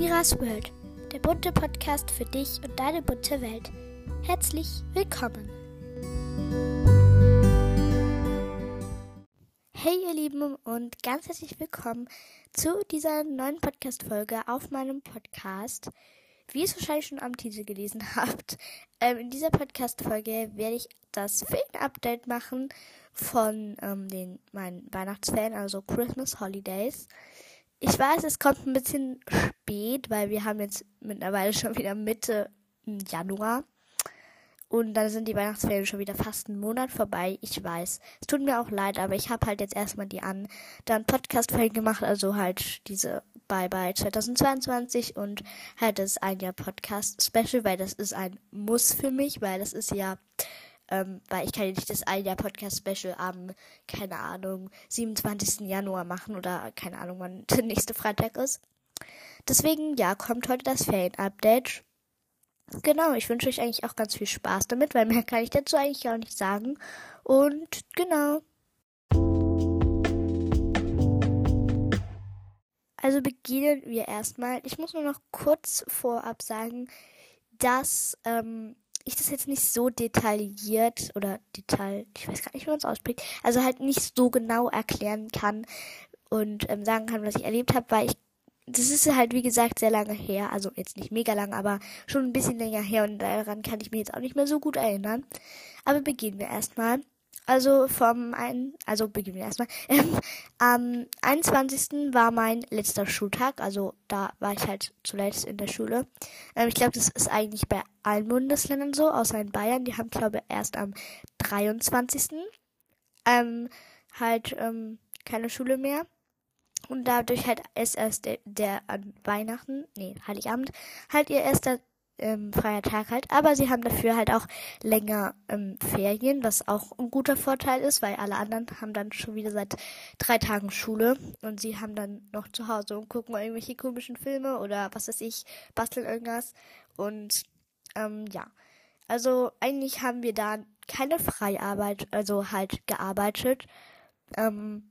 Miras World, der bunte Podcast für dich und deine bunte Welt. Herzlich willkommen. Hey ihr Lieben und ganz herzlich willkommen zu dieser neuen Podcast-Folge auf meinem Podcast. Wie ihr es wahrscheinlich schon am Titel gelesen habt, ähm, in dieser Podcast-Folge werde ich das Film-Update machen von ähm, den, meinen Weihnachtsferien, also Christmas Holidays. Ich weiß, es kommt ein bisschen spät, weil wir haben jetzt mittlerweile schon wieder Mitte Januar. Und dann sind die Weihnachtsferien schon wieder fast einen Monat vorbei. Ich weiß. Es tut mir auch leid, aber ich habe halt jetzt erstmal die an dann Podcast-Folgen gemacht, also halt diese Bye Bye 2022 und halt das ein Jahr Podcast Special, weil das ist ein Muss für mich, weil das ist ja ähm, weil ich kann ja nicht das ein Jahr Podcast Special am, keine Ahnung, 27. Januar machen oder keine Ahnung, wann der nächste Freitag ist. Deswegen, ja, kommt heute das Ferien-Update. Genau, ich wünsche euch eigentlich auch ganz viel Spaß damit, weil mehr kann ich dazu eigentlich auch nicht sagen. Und genau. Also beginnen wir erstmal. Ich muss nur noch kurz vorab sagen, dass ähm, ich das jetzt nicht so detailliert oder detail, ich weiß gar nicht, wie man es ausspricht, also halt nicht so genau erklären kann und ähm, sagen kann, was ich erlebt habe, weil ich das ist halt wie gesagt sehr lange her, also jetzt nicht mega lang, aber schon ein bisschen länger her und daran kann ich mich jetzt auch nicht mehr so gut erinnern. Aber beginnen wir erstmal. Also vom ein, also beginnen wir erstmal. Ähm, am 21. war mein letzter Schultag, also da war ich halt zuletzt in der Schule. Ähm, ich glaube, das ist eigentlich bei allen Bundesländern so, außer in Bayern. Die haben, glaube ich, erst am 23. Ähm, halt ähm, keine Schule mehr. Und dadurch halt ist erst der, der an Weihnachten, nee, Heiligabend, halt ihr erster ähm, freier Tag halt. Aber sie haben dafür halt auch länger ähm, Ferien, was auch ein guter Vorteil ist, weil alle anderen haben dann schon wieder seit drei Tagen Schule und sie haben dann noch zu Hause und gucken irgendwelche komischen Filme oder was weiß ich, basteln irgendwas. Und ähm, ja, also eigentlich haben wir da keine Freiarbeit, also halt gearbeitet. Ähm,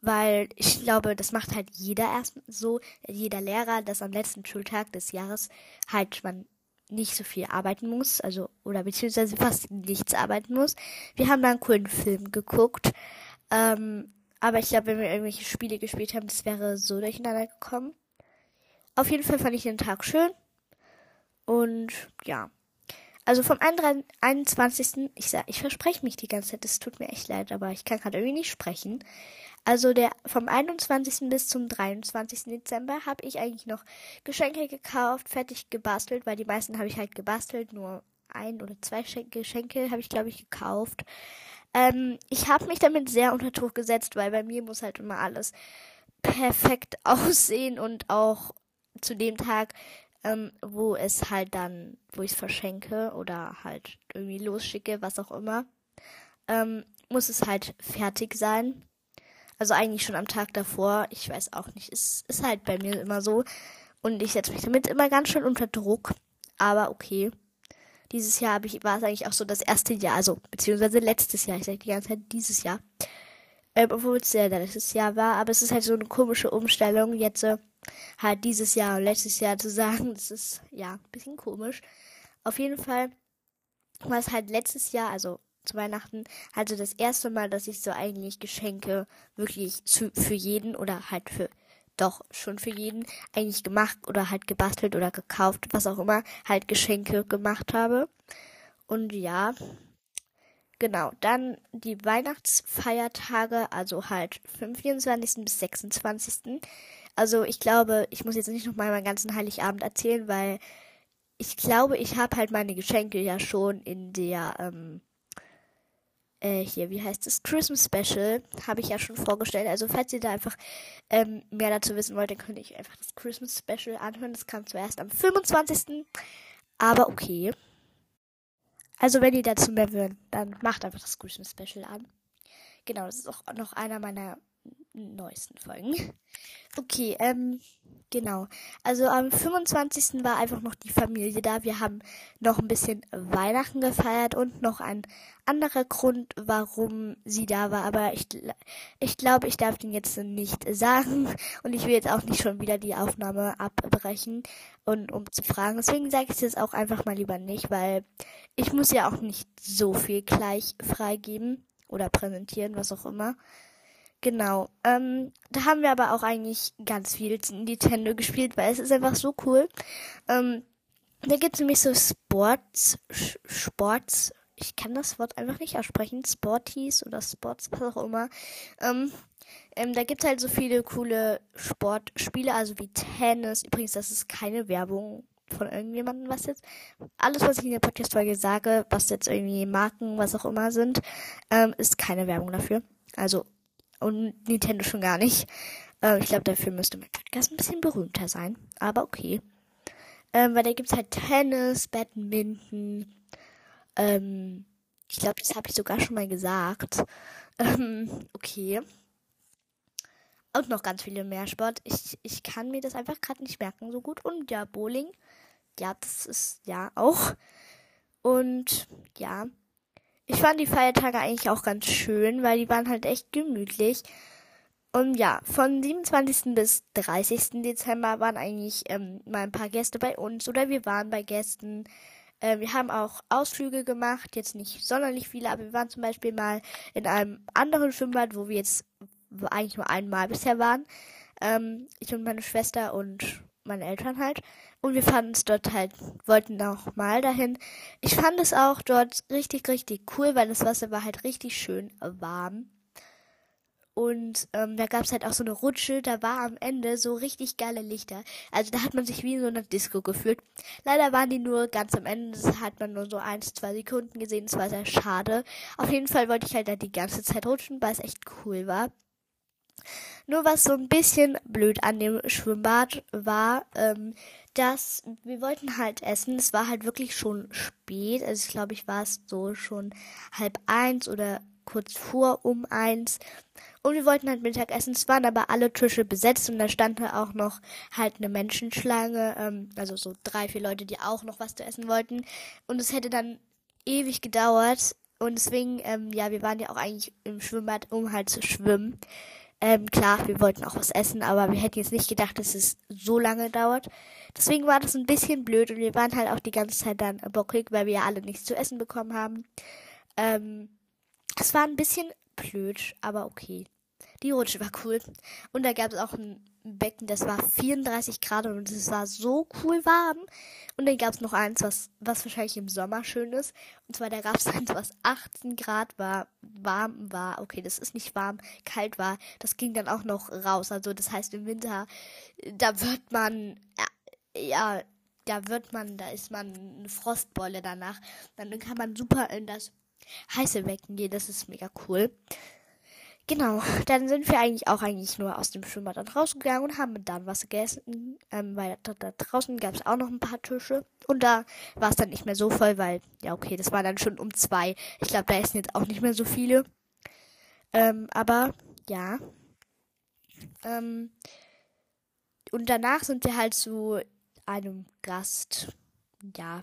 weil ich glaube, das macht halt jeder erst so, jeder Lehrer, dass am letzten Schultag des Jahres halt man nicht so viel arbeiten muss, also oder beziehungsweise fast nichts arbeiten muss. Wir haben da einen coolen Film geguckt, ähm, aber ich glaube, wenn wir irgendwelche Spiele gespielt haben, das wäre so durcheinander gekommen. Auf jeden Fall fand ich den Tag schön und ja. Also vom 21. Ich ich verspreche mich die ganze Zeit, es tut mir echt leid, aber ich kann gerade irgendwie nicht sprechen. Also der vom 21. bis zum 23. Dezember habe ich eigentlich noch Geschenke gekauft, fertig gebastelt, weil die meisten habe ich halt gebastelt, nur ein oder zwei Geschenke habe ich glaube ich gekauft. Ähm, ich habe mich damit sehr unter Druck gesetzt, weil bei mir muss halt immer alles perfekt aussehen und auch zu dem Tag, ähm, wo es halt dann, wo ich es verschenke oder halt irgendwie losschicke, was auch immer, ähm, muss es halt fertig sein. Also eigentlich schon am Tag davor. Ich weiß auch nicht. Es ist halt bei mir immer so. Und ich setze mich damit immer ganz schön unter Druck. Aber okay. Dieses Jahr ich, war es eigentlich auch so das erste Jahr, also beziehungsweise letztes Jahr. Ich sage die ganze Zeit dieses Jahr. Ähm, obwohl es ja letztes Jahr war. Aber es ist halt so eine komische Umstellung, jetzt äh, halt dieses Jahr und letztes Jahr zu sagen. Das ist ja ein bisschen komisch. Auf jeden Fall war es halt letztes Jahr, also zu Weihnachten also das erste Mal, dass ich so eigentlich Geschenke wirklich zu, für jeden oder halt für doch schon für jeden eigentlich gemacht oder halt gebastelt oder gekauft, was auch immer, halt Geschenke gemacht habe. Und ja, genau, dann die Weihnachtsfeiertage, also halt vom 24. bis 26. Also ich glaube, ich muss jetzt nicht nochmal meinen ganzen Heiligabend erzählen, weil ich glaube, ich habe halt meine Geschenke ja schon in der ähm, äh, hier, wie heißt es? Christmas Special, habe ich ja schon vorgestellt. Also falls ihr da einfach ähm, mehr dazu wissen wollt, dann könnt ihr einfach das Christmas Special anhören. Das kam zuerst am 25. Aber okay. Also wenn ihr dazu mehr wollt, dann macht einfach das Christmas Special an. Genau, das ist auch noch einer meiner neuesten Folgen. Okay, ähm, genau. Also am 25. war einfach noch die Familie da. Wir haben noch ein bisschen Weihnachten gefeiert und noch ein anderer Grund, warum sie da war. Aber ich, ich glaube, ich darf den jetzt nicht sagen. Und ich will jetzt auch nicht schon wieder die Aufnahme abbrechen und um zu fragen. Deswegen sage ich es jetzt auch einfach mal lieber nicht, weil ich muss ja auch nicht so viel gleich freigeben oder präsentieren, was auch immer. Genau. Ähm, da haben wir aber auch eigentlich ganz viel Nintendo gespielt, weil es ist einfach so cool. Ähm, da gibt es nämlich so Sports, Sports, ich kann das Wort einfach nicht aussprechen, Sporties oder Sports, was auch immer. Ähm, ähm, da gibt es halt so viele coole Sportspiele, also wie Tennis. Übrigens, das ist keine Werbung von irgendjemandem, was jetzt. Alles, was ich in der Podcast-Folge sage, was jetzt irgendwie Marken, was auch immer sind, ähm, ist keine Werbung dafür. Also und Nintendo schon gar nicht. Äh, ich glaube, dafür müsste mein Podcast ein bisschen berühmter sein. Aber okay. Ähm, weil da gibt es halt Tennis, Badminton. Ähm, ich glaube, das habe ich sogar schon mal gesagt. Ähm, okay. Und noch ganz viele mehr Sport. Ich, ich kann mir das einfach gerade nicht merken so gut. Und ja, Bowling. Ja, das ist ja auch. Und ja, ich fand die Feiertage eigentlich auch ganz schön, weil die waren halt echt gemütlich. Und ja, von 27. bis 30. Dezember waren eigentlich ähm, mal ein paar Gäste bei uns oder wir waren bei Gästen. Äh, wir haben auch Ausflüge gemacht, jetzt nicht sonderlich viele, aber wir waren zum Beispiel mal in einem anderen Schwimmbad, wo wir jetzt eigentlich nur einmal bisher waren. Ähm, ich und meine Schwester und meine Eltern halt. Und wir fanden es dort halt, wollten noch mal dahin. Ich fand es auch dort richtig, richtig cool, weil das Wasser war halt richtig schön warm. Und ähm, da gab es halt auch so eine Rutsche, da war am Ende so richtig geile Lichter. Also da hat man sich wie in so einer Disco gefühlt. Leider waren die nur ganz am Ende, das hat man nur so eins, zwei Sekunden gesehen, das war sehr schade. Auf jeden Fall wollte ich halt da die ganze Zeit rutschen, weil es echt cool war. Nur was so ein bisschen blöd an dem Schwimmbad war, ähm, dass wir wollten halt essen. Es war halt wirklich schon spät. Also ich glaube, ich war es so schon halb eins oder kurz vor um eins. Und wir wollten halt Mittag essen. Es waren aber alle Tische besetzt und da stand da auch noch halt eine Menschenschlange. Ähm, also so drei, vier Leute, die auch noch was zu essen wollten. Und es hätte dann ewig gedauert. Und deswegen, ähm, ja, wir waren ja auch eigentlich im Schwimmbad, um halt zu schwimmen. Ähm, klar, wir wollten auch was essen, aber wir hätten jetzt nicht gedacht, dass es so lange dauert. Deswegen war das ein bisschen blöd und wir waren halt auch die ganze Zeit dann bockig, weil wir ja alle nichts zu essen bekommen haben. Ähm, es war ein bisschen blöd, aber okay. Die Rutsche war cool. Und da gab es auch ein Becken, das war 34 Grad und es war so cool warm. Und dann gab es noch eins, was, was wahrscheinlich im Sommer schön ist. Und zwar da gab es eins, was 18 Grad war, warm war. Okay, das ist nicht warm, kalt war. Das ging dann auch noch raus. Also das heißt im Winter, da wird man, ja, ja da wird man, da ist man eine Frostbeule danach. Dann kann man super in das heiße Becken gehen. Das ist mega cool. Genau, dann sind wir eigentlich auch eigentlich nur aus dem Schwimmbad dann rausgegangen und haben dann was gegessen, ähm, weil da, da draußen gab es auch noch ein paar Tische und da war es dann nicht mehr so voll, weil, ja okay, das war dann schon um zwei. Ich glaube, da essen jetzt auch nicht mehr so viele. Ähm, aber, ja. Ähm, und danach sind wir halt zu einem Gast, ja,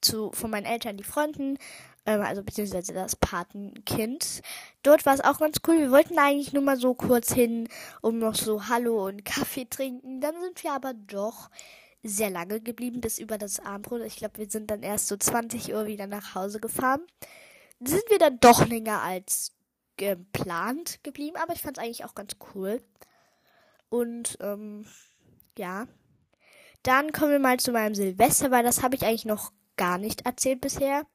zu, von meinen Eltern, die Freunden, ähm, also beziehungsweise das Patenkind. Dort war es auch ganz cool. Wir wollten eigentlich nur mal so kurz hin, um noch so Hallo und Kaffee trinken. Dann sind wir aber doch sehr lange geblieben, bis über das Abendbrot. Ich glaube, wir sind dann erst so 20 Uhr wieder nach Hause gefahren. Sind wir dann doch länger als geplant geblieben, aber ich fand es eigentlich auch ganz cool. Und ähm, ja. Dann kommen wir mal zu meinem Silvester, weil das habe ich eigentlich noch gar nicht erzählt bisher.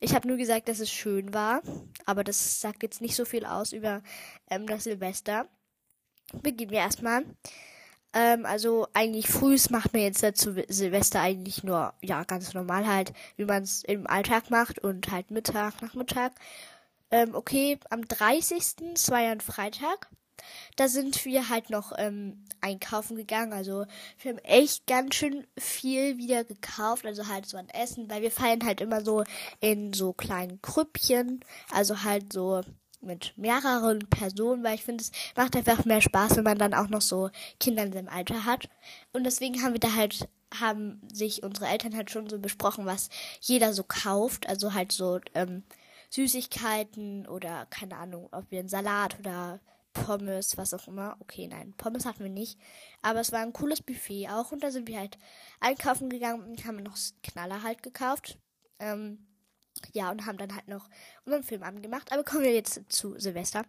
Ich habe nur gesagt, dass es schön war, aber das sagt jetzt nicht so viel aus über ähm, das Silvester. Beginnen wir erstmal. Ähm, also eigentlich frühs macht man jetzt dazu Silvester eigentlich nur, ja, ganz normal halt, wie man es im Alltag macht und halt Mittag, Nachmittag. Ähm, okay, am 30. das war ja ein Freitag. Da sind wir halt noch ähm, einkaufen gegangen. Also wir haben echt ganz schön viel wieder gekauft. Also halt so an Essen, weil wir feiern halt immer so in so kleinen Krüppchen. Also halt so mit mehreren Personen, weil ich finde, es macht einfach mehr Spaß, wenn man dann auch noch so Kinder in seinem Alter hat. Und deswegen haben wir da halt, haben sich unsere Eltern halt schon so besprochen, was jeder so kauft. Also halt so ähm, Süßigkeiten oder keine Ahnung, ob wir einen Salat oder Pommes, was auch immer. Okay, nein, Pommes hatten wir nicht. Aber es war ein cooles Buffet auch. Und da sind wir halt einkaufen gegangen und haben noch Knaller halt gekauft. Ähm, ja, und haben dann halt noch unseren Film angemacht. Aber kommen wir jetzt zu Silvester.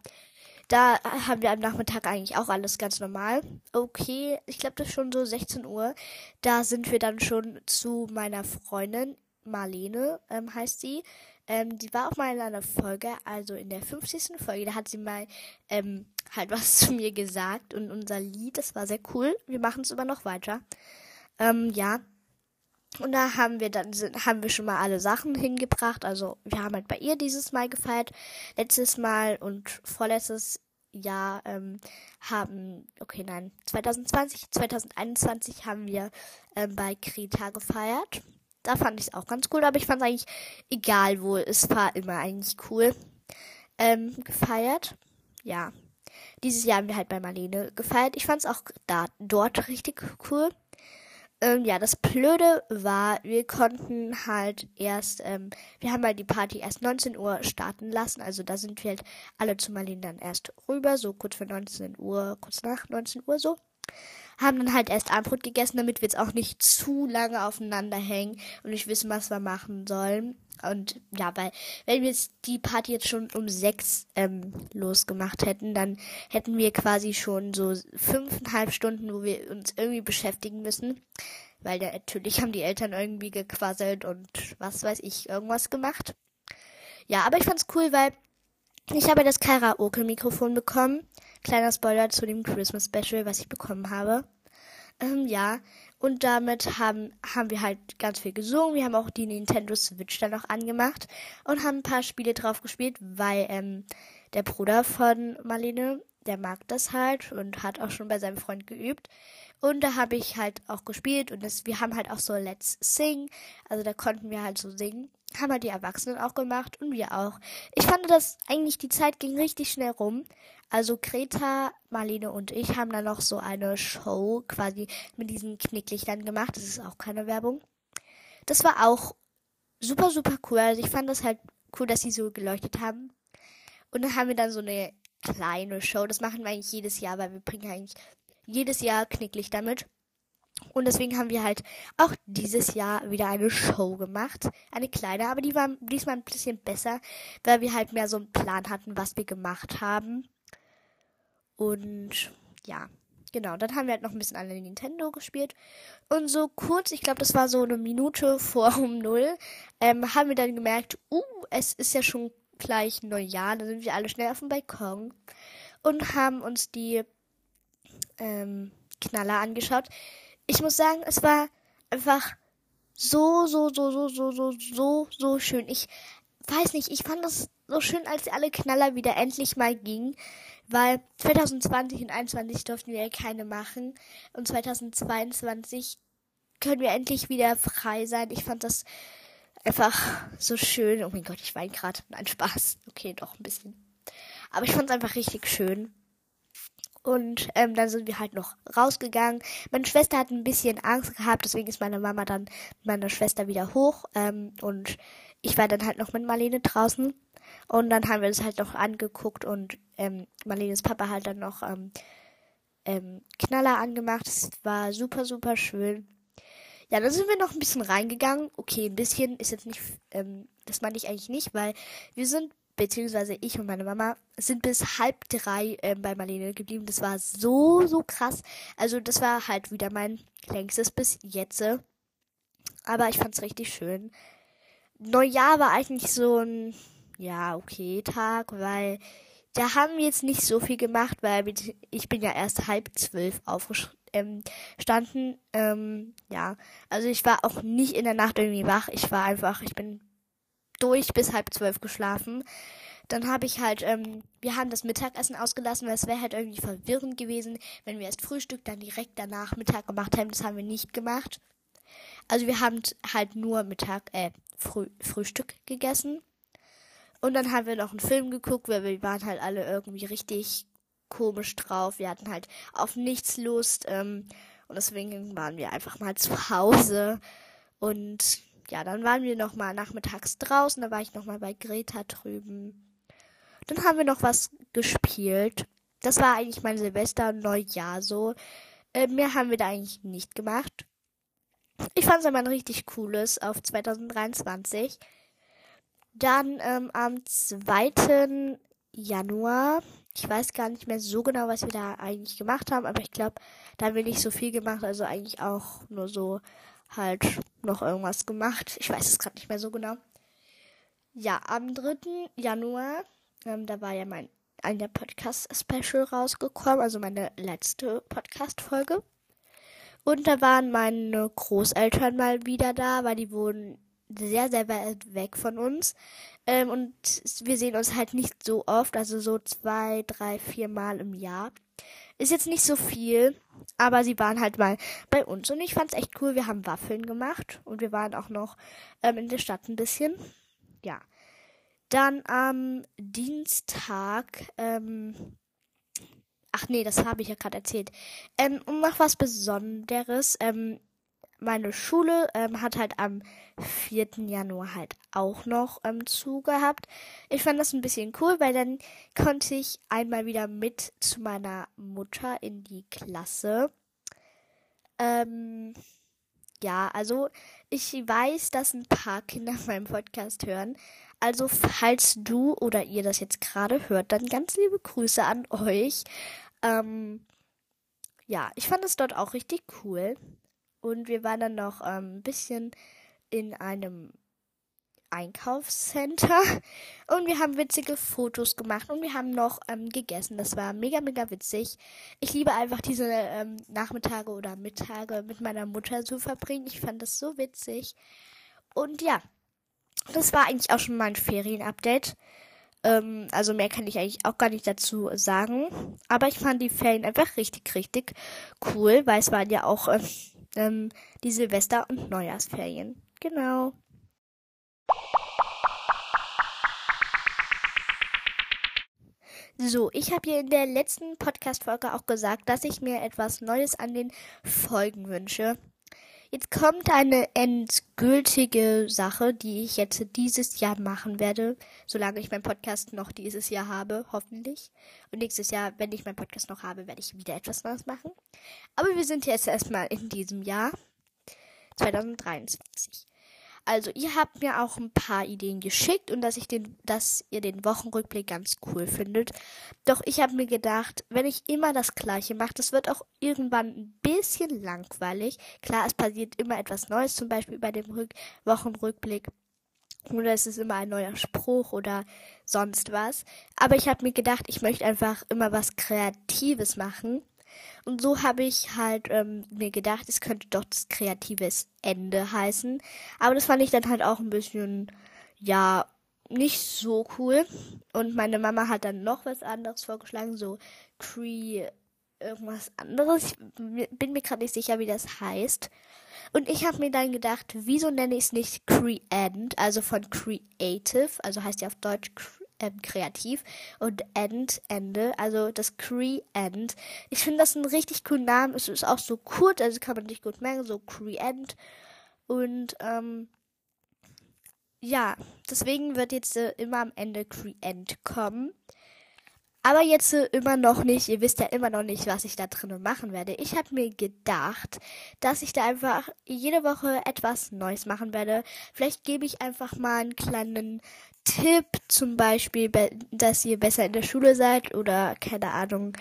Da haben wir am Nachmittag eigentlich auch alles ganz normal. Okay, ich glaube, das ist schon so 16 Uhr. Da sind wir dann schon zu meiner Freundin, Marlene ähm, heißt sie. Ähm, die war auch mal in einer Folge, also in der 50. Folge, da hat sie mal ähm, halt was zu mir gesagt und unser Lied, das war sehr cool. Wir machen es immer noch weiter. Ähm, ja, und da haben wir dann sind, haben wir schon mal alle Sachen hingebracht. Also wir haben halt bei ihr dieses Mal gefeiert. Letztes Mal und vorletztes Jahr ähm, haben, okay, nein, 2020, 2021 haben wir ähm, bei Kreta gefeiert. Da fand ich es auch ganz cool, aber ich fand es eigentlich egal wo. Es war immer eigentlich cool. Ähm, gefeiert. Ja. Dieses Jahr haben wir halt bei Marlene gefeiert. Ich fand es auch da, dort richtig cool. Ähm, ja, das Blöde war, wir konnten halt erst, ähm, wir haben halt die Party erst 19 Uhr starten lassen. Also da sind wir halt alle zu Marlene dann erst rüber, so kurz vor 19 Uhr, kurz nach 19 Uhr so haben dann halt erst Abendbrot gegessen, damit wir jetzt auch nicht zu lange aufeinander hängen und nicht wissen, was wir machen sollen. Und ja, weil wenn wir jetzt die Party jetzt schon um sechs ähm, losgemacht hätten, dann hätten wir quasi schon so fünfeinhalb Stunden, wo wir uns irgendwie beschäftigen müssen. Weil da, natürlich haben die Eltern irgendwie gequasselt und was weiß ich, irgendwas gemacht. Ja, aber ich fand's cool, weil ich habe das Karaoke-Mikrofon bekommen. Kleiner Spoiler zu dem Christmas Special, was ich bekommen habe. Ähm, ja, und damit haben, haben wir halt ganz viel gesungen. Wir haben auch die Nintendo Switch dann noch angemacht und haben ein paar Spiele drauf gespielt, weil ähm, der Bruder von Marlene, der mag das halt und hat auch schon bei seinem Freund geübt. Und da habe ich halt auch gespielt und das, wir haben halt auch so Let's Sing. Also da konnten wir halt so singen. Haben halt die Erwachsenen auch gemacht und wir auch. Ich fand das eigentlich, die Zeit ging richtig schnell rum. Also Greta, Marlene und ich haben dann noch so eine Show quasi mit diesen Knicklichtern gemacht. Das ist auch keine Werbung. Das war auch super, super cool. Also ich fand das halt cool, dass sie so geleuchtet haben. Und dann haben wir dann so eine kleine Show. Das machen wir eigentlich jedes Jahr, weil wir bringen eigentlich jedes Jahr Knicklichter mit. Und deswegen haben wir halt auch dieses Jahr wieder eine Show gemacht. Eine kleine, aber die war diesmal ein bisschen besser, weil wir halt mehr so einen Plan hatten, was wir gemacht haben. Und ja, genau. Dann haben wir halt noch ein bisschen an der Nintendo gespielt. Und so kurz, ich glaube, das war so eine Minute vor um null, ähm, haben wir dann gemerkt, uh, es ist ja schon gleich Neujahr. Da sind wir alle schnell auf dem Balkon und haben uns die ähm, Knaller angeschaut ich muss sagen, es war einfach so, so, so, so, so, so, so, so schön. Ich weiß nicht, ich fand das so schön, als alle Knaller wieder endlich mal gingen, weil 2020 und 2021 durften wir ja keine machen und 2022 können wir endlich wieder frei sein. Ich fand das einfach so schön. Oh mein Gott, ich weine gerade. Nein, Spaß. Okay, doch ein bisschen. Aber ich fand es einfach richtig schön. Und ähm, dann sind wir halt noch rausgegangen. Meine Schwester hat ein bisschen Angst gehabt, deswegen ist meine Mama dann mit meiner Schwester wieder hoch. Ähm, und ich war dann halt noch mit Marlene draußen. Und dann haben wir das halt noch angeguckt und ähm, Marlenes Papa hat dann noch ähm, ähm, Knaller angemacht. Es war super, super schön. Ja, dann sind wir noch ein bisschen reingegangen. Okay, ein bisschen ist jetzt nicht, ähm, das meinte ich eigentlich nicht, weil wir sind beziehungsweise ich und meine Mama sind bis halb drei äh, bei Marlene geblieben. Das war so, so krass. Also das war halt wieder mein längstes bis jetzt. Aber ich fand's richtig schön. Neujahr war eigentlich so ein, ja, okay, Tag, weil da haben wir jetzt nicht so viel gemacht, weil ich bin ja erst halb zwölf aufgestanden. Ähm, ja, also ich war auch nicht in der Nacht irgendwie wach. Ich war einfach, ich bin durch bis halb zwölf geschlafen. Dann habe ich halt, ähm, wir haben das Mittagessen ausgelassen, weil es wäre halt irgendwie verwirrend gewesen, wenn wir erst Frühstück dann direkt danach Mittag gemacht hätten. Das haben wir nicht gemacht. Also wir haben halt nur Mittag, äh, Früh Frühstück gegessen. Und dann haben wir noch einen Film geguckt, weil wir waren halt alle irgendwie richtig komisch drauf. Wir hatten halt auf nichts Lust. Ähm, und deswegen waren wir einfach mal zu Hause. Und ja, dann waren wir noch mal nachmittags draußen. Da war ich noch mal bei Greta drüben. Dann haben wir noch was gespielt. Das war eigentlich mein Silvester und Neujahr so. Äh, mehr haben wir da eigentlich nicht gemacht. Ich fand es aber ein richtig cooles auf 2023. Dann ähm, am 2. Januar, ich weiß gar nicht mehr so genau, was wir da eigentlich gemacht haben, aber ich glaube, da haben wir nicht so viel gemacht, also eigentlich auch nur so halt noch irgendwas gemacht. Ich weiß es gerade nicht mehr so genau. Ja, am 3. Januar ähm, da war ja mein eine Podcast-Special rausgekommen, also meine letzte Podcast-Folge. Und da waren meine Großeltern mal wieder da, weil die wohnen sehr, sehr weit weg von uns. Ähm, und wir sehen uns halt nicht so oft, also so zwei, drei, vier Mal im Jahr. Ist jetzt nicht so viel, aber sie waren halt mal bei uns. Und ich fand's echt cool. Wir haben Waffeln gemacht und wir waren auch noch ähm, in der Stadt ein bisschen. Ja. Dann am Dienstag, ähm, ach nee, das habe ich ja gerade erzählt. Ähm, und noch was Besonderes. Ähm, meine Schule ähm, hat halt am 4. Januar halt auch noch ähm, zu gehabt. Ich fand das ein bisschen cool, weil dann konnte ich einmal wieder mit zu meiner Mutter in die Klasse. Ähm, ja, also ich weiß, dass ein paar Kinder meinen Podcast hören. Also falls du oder ihr das jetzt gerade hört, dann ganz liebe Grüße an euch. Ähm, ja, ich fand es dort auch richtig cool. Und wir waren dann noch ähm, ein bisschen in einem Einkaufscenter und wir haben witzige Fotos gemacht und wir haben noch ähm, gegessen. Das war mega, mega witzig. Ich liebe einfach diese ähm, Nachmittage oder Mittage mit meiner Mutter zu verbringen. Ich fand das so witzig. Und ja, das war eigentlich auch schon mein Ferienupdate. Ähm, also mehr kann ich eigentlich auch gar nicht dazu sagen. Aber ich fand die Ferien einfach richtig, richtig cool, weil es waren ja auch äh, ähm, die Silvester- und Neujahrsferien. Genau. So, ich habe hier in der letzten Podcast-Folge auch gesagt, dass ich mir etwas Neues an den Folgen wünsche. Jetzt kommt eine endgültige Sache, die ich jetzt dieses Jahr machen werde, solange ich meinen Podcast noch dieses Jahr habe, hoffentlich. Und nächstes Jahr, wenn ich meinen Podcast noch habe, werde ich wieder etwas Neues machen. Aber wir sind jetzt erstmal in diesem Jahr 2023. Also, ihr habt mir auch ein paar Ideen geschickt und dass ich den, dass ihr den Wochenrückblick ganz cool findet. Doch ich habe mir gedacht, wenn ich immer das Gleiche mache, das wird auch irgendwann ein bisschen langweilig. Klar, es passiert immer etwas Neues, zum Beispiel bei dem Rück Wochenrückblick. Oder es ist immer ein neuer Spruch oder sonst was. Aber ich habe mir gedacht, ich möchte einfach immer was Kreatives machen. Und so habe ich halt ähm, mir gedacht, es könnte doch das kreatives Ende heißen. Aber das fand ich dann halt auch ein bisschen, ja, nicht so cool. Und meine Mama hat dann noch was anderes vorgeschlagen, so Cree irgendwas anderes. Ich bin mir gerade nicht sicher, wie das heißt. Und ich habe mir dann gedacht, wieso nenne ich es nicht Creend, also von Creative, also heißt ja auf Deutsch ähm, kreativ und End, Ende, also das Cree-End. Ich finde das ein richtig cooler Name. Es ist auch so kurz, also kann man nicht gut merken, so Cree-End. Und ähm, ja, deswegen wird jetzt äh, immer am Ende Cree-End kommen. Aber jetzt äh, immer noch nicht, ihr wisst ja immer noch nicht, was ich da drinnen machen werde. Ich habe mir gedacht, dass ich da einfach jede Woche etwas Neues machen werde. Vielleicht gebe ich einfach mal einen kleinen Tipp, zum Beispiel, dass ihr besser in der Schule seid oder keine Ahnung,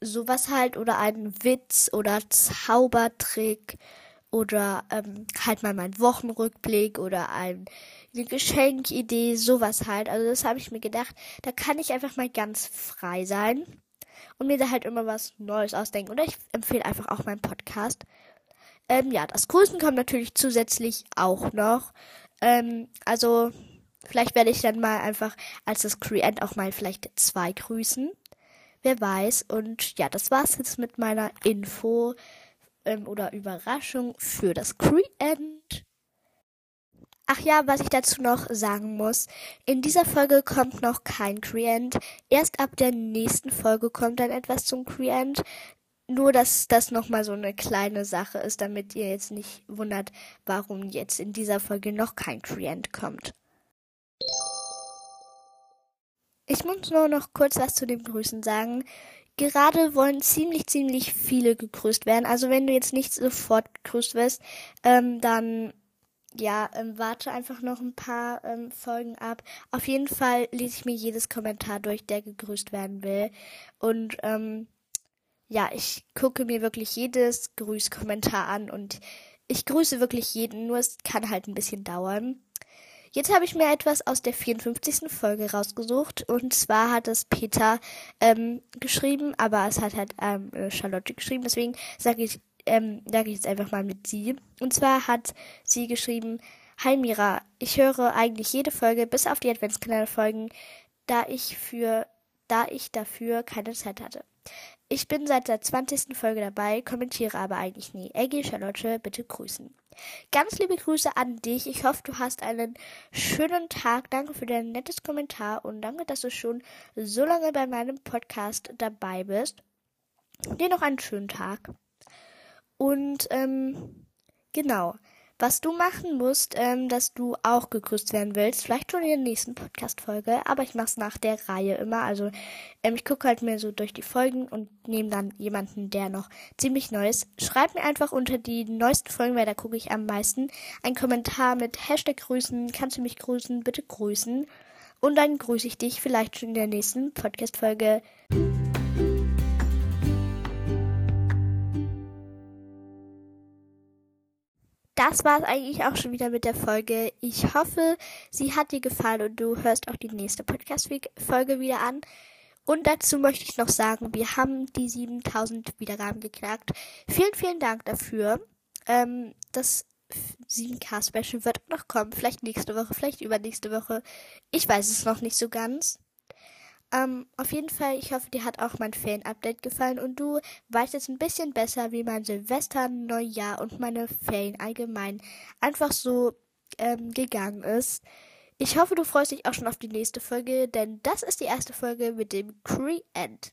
sowas halt oder einen Witz oder Zaubertrick oder ähm, halt mal mein Wochenrückblick oder ein, eine Geschenkidee, sowas halt. Also das habe ich mir gedacht, da kann ich einfach mal ganz frei sein und mir da halt immer was Neues ausdenken. Oder ich empfehle einfach auch meinen Podcast. Ähm, ja, das Grüßen kommt natürlich zusätzlich auch noch. Ähm, also Vielleicht werde ich dann mal einfach als das Create auch mal vielleicht zwei grüßen. Wer weiß. Und ja, das war's jetzt mit meiner Info ähm, oder Überraschung für das Create. Ach ja, was ich dazu noch sagen muss. In dieser Folge kommt noch kein Creant. Erst ab der nächsten Folge kommt dann etwas zum Creant. Nur, dass das nochmal so eine kleine Sache ist, damit ihr jetzt nicht wundert, warum jetzt in dieser Folge noch kein Creant kommt. Ich muss nur noch kurz was zu den Grüßen sagen. Gerade wollen ziemlich, ziemlich viele gegrüßt werden. Also wenn du jetzt nicht sofort gegrüßt wirst, ähm, dann ja, ähm, warte einfach noch ein paar ähm, Folgen ab. Auf jeden Fall lese ich mir jedes Kommentar durch, der gegrüßt werden will. Und ähm, ja, ich gucke mir wirklich jedes Grüßkommentar an und ich grüße wirklich jeden, nur es kann halt ein bisschen dauern. Jetzt habe ich mir etwas aus der 54. Folge rausgesucht und zwar hat es Peter ähm, geschrieben, aber es hat halt ähm, Charlotte geschrieben, deswegen sage ich ähm, sage ich jetzt einfach mal mit sie. Und zwar hat sie geschrieben, Hi Mira, ich höre eigentlich jede Folge bis auf die Adventskalender-Folgen, da ich für, da ich dafür keine Zeit hatte. Ich bin seit der 20. Folge dabei, kommentiere aber eigentlich nie. Eggy, Charlotte, bitte grüßen. Ganz liebe Grüße an dich. Ich hoffe, du hast einen schönen Tag. Danke für dein nettes Kommentar und danke, dass du schon so lange bei meinem Podcast dabei bist. Dir noch einen schönen Tag. Und ähm, genau, was du machen musst, ähm, dass du auch gegrüßt werden willst, vielleicht schon in der nächsten Podcast-Folge, aber ich mache es nach der Reihe immer. Also ähm, ich gucke halt mir so durch die Folgen und nehme dann jemanden, der noch ziemlich neu ist. Schreib mir einfach unter die neuesten Folgen, weil da gucke ich am meisten, einen Kommentar mit Hashtag grüßen, kannst du mich grüßen, bitte grüßen. Und dann grüße ich dich vielleicht schon in der nächsten Podcast-Folge. Das war es eigentlich auch schon wieder mit der Folge. Ich hoffe, sie hat dir gefallen und du hörst auch die nächste Podcast-Folge wieder an. Und dazu möchte ich noch sagen, wir haben die 7000 Wiedergaben geknackt. Vielen, vielen Dank dafür. Ähm, das 7K-Special wird noch kommen. Vielleicht nächste Woche, vielleicht übernächste Woche. Ich weiß es noch nicht so ganz. Ähm, auf jeden Fall, ich hoffe, dir hat auch mein Fan-Update gefallen und du weißt jetzt ein bisschen besser, wie mein Silvester, Neujahr und meine Ferien allgemein einfach so ähm, gegangen ist. Ich hoffe, du freust dich auch schon auf die nächste Folge, denn das ist die erste Folge mit dem Cree-End.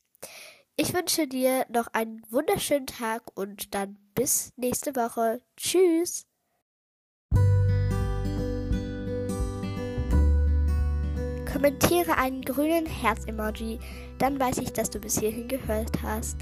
Ich wünsche dir noch einen wunderschönen Tag und dann bis nächste Woche. Tschüss! Kommentiere einen grünen Herz-Emoji, dann weiß ich, dass du bis hierhin gehört hast.